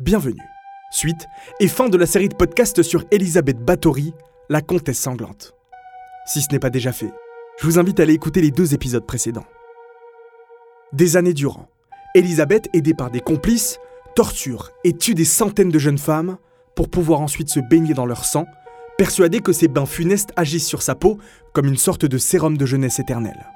Bienvenue. Suite et fin de la série de podcasts sur Elisabeth Bathory, la comtesse sanglante. Si ce n'est pas déjà fait, je vous invite à aller écouter les deux épisodes précédents. Des années durant, Elisabeth, aidée par des complices, torture et tue des centaines de jeunes femmes pour pouvoir ensuite se baigner dans leur sang, persuadée que ces bains funestes agissent sur sa peau comme une sorte de sérum de jeunesse éternelle.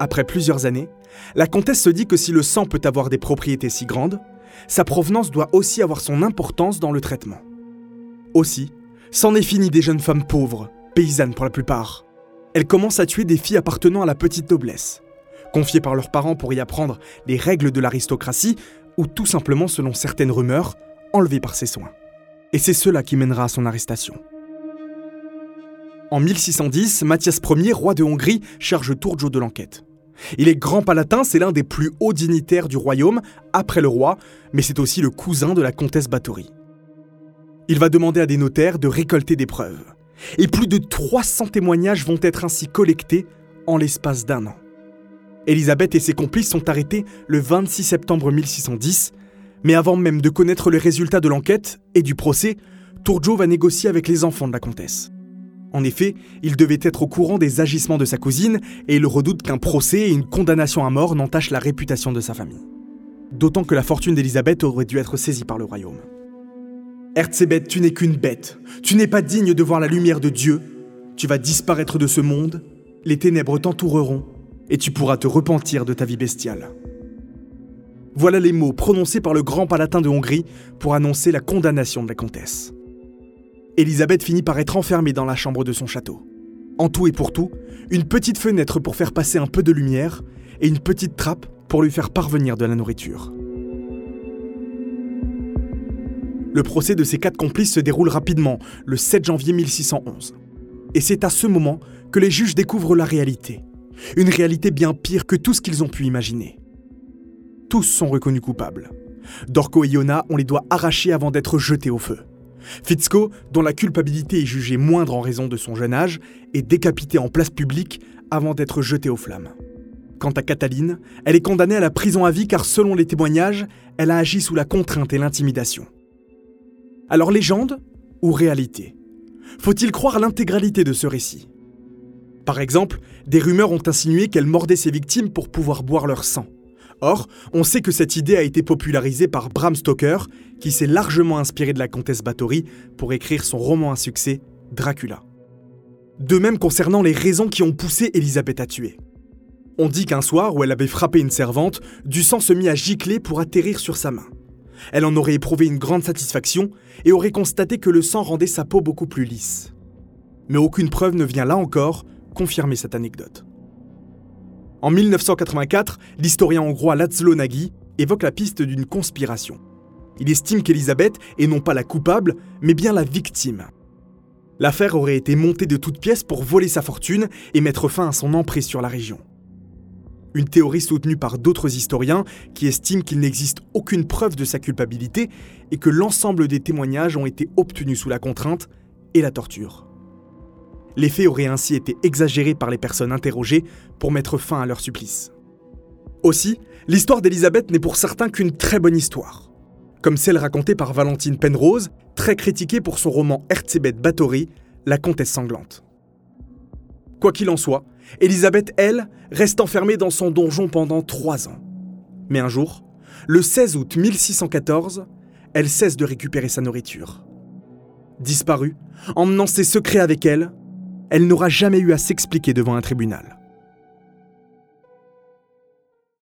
Après plusieurs années, la comtesse se dit que si le sang peut avoir des propriétés si grandes, sa provenance doit aussi avoir son importance dans le traitement. Aussi, c'en est fini des jeunes femmes pauvres, paysannes pour la plupart. Elle commence à tuer des filles appartenant à la petite noblesse, confiées par leurs parents pour y apprendre les règles de l'aristocratie, ou tout simplement, selon certaines rumeurs, enlevées par ses soins. Et c'est cela qui mènera à son arrestation. En 1610, Mathias Ier, roi de Hongrie, charge Turgot de l'enquête. Il est grand palatin, c'est l'un des plus hauts dignitaires du royaume, après le roi, mais c'est aussi le cousin de la comtesse Bathory. Il va demander à des notaires de récolter des preuves. Et plus de 300 témoignages vont être ainsi collectés en l'espace d'un an. Élisabeth et ses complices sont arrêtés le 26 septembre 1610, mais avant même de connaître le résultat de l'enquête et du procès, Turgot va négocier avec les enfants de la comtesse. En effet, il devait être au courant des agissements de sa cousine et il redoute qu'un procès et une condamnation à mort n'entachent la réputation de sa famille. D'autant que la fortune d'Élisabeth aurait dû être saisie par le royaume. Erzébeth, tu n'es qu'une bête. Tu n'es pas digne de voir la lumière de Dieu. Tu vas disparaître de ce monde. Les ténèbres t'entoureront et tu pourras te repentir de ta vie bestiale. Voilà les mots prononcés par le grand palatin de Hongrie pour annoncer la condamnation de la comtesse. Elisabeth finit par être enfermée dans la chambre de son château. En tout et pour tout, une petite fenêtre pour faire passer un peu de lumière et une petite trappe pour lui faire parvenir de la nourriture. Le procès de ces quatre complices se déroule rapidement, le 7 janvier 1611. Et c'est à ce moment que les juges découvrent la réalité. Une réalité bien pire que tout ce qu'ils ont pu imaginer. Tous sont reconnus coupables. Dorco et Yona, on les doit arracher avant d'être jetés au feu. Fitzko, dont la culpabilité est jugée moindre en raison de son jeune âge, est décapité en place publique avant d'être jeté aux flammes. Quant à Cataline, elle est condamnée à la prison à vie car selon les témoignages, elle a agi sous la contrainte et l'intimidation. Alors légende ou réalité? Faut-il croire l'intégralité de ce récit? Par exemple, des rumeurs ont insinué qu'elle mordait ses victimes pour pouvoir boire leur sang. Or, on sait que cette idée a été popularisée par Bram Stoker, qui s'est largement inspiré de la comtesse Bathory pour écrire son roman à succès, Dracula. De même concernant les raisons qui ont poussé Elisabeth à tuer. On dit qu'un soir où elle avait frappé une servante, du sang se mit à gicler pour atterrir sur sa main. Elle en aurait éprouvé une grande satisfaction et aurait constaté que le sang rendait sa peau beaucoup plus lisse. Mais aucune preuve ne vient là encore confirmer cette anecdote. En 1984, l'historien hongrois Laszlo Nagy évoque la piste d'une conspiration. Il estime qu'Elisabeth est non pas la coupable, mais bien la victime. L'affaire aurait été montée de toutes pièces pour voler sa fortune et mettre fin à son emprise sur la région. Une théorie soutenue par d'autres historiens qui estiment qu'il n'existe aucune preuve de sa culpabilité et que l'ensemble des témoignages ont été obtenus sous la contrainte et la torture. Les faits auraient ainsi été exagérés par les personnes interrogées pour mettre fin à leur supplice. Aussi, l'histoire d'Elisabeth n'est pour certains qu'une très bonne histoire, comme celle racontée par Valentine Penrose, très critiquée pour son roman Erzébeth Bathory, La comtesse sanglante. Quoi qu'il en soit, Elisabeth, elle, reste enfermée dans son donjon pendant trois ans. Mais un jour, le 16 août 1614, elle cesse de récupérer sa nourriture. Disparue, emmenant ses secrets avec elle, elle n'aura jamais eu à s'expliquer devant un tribunal.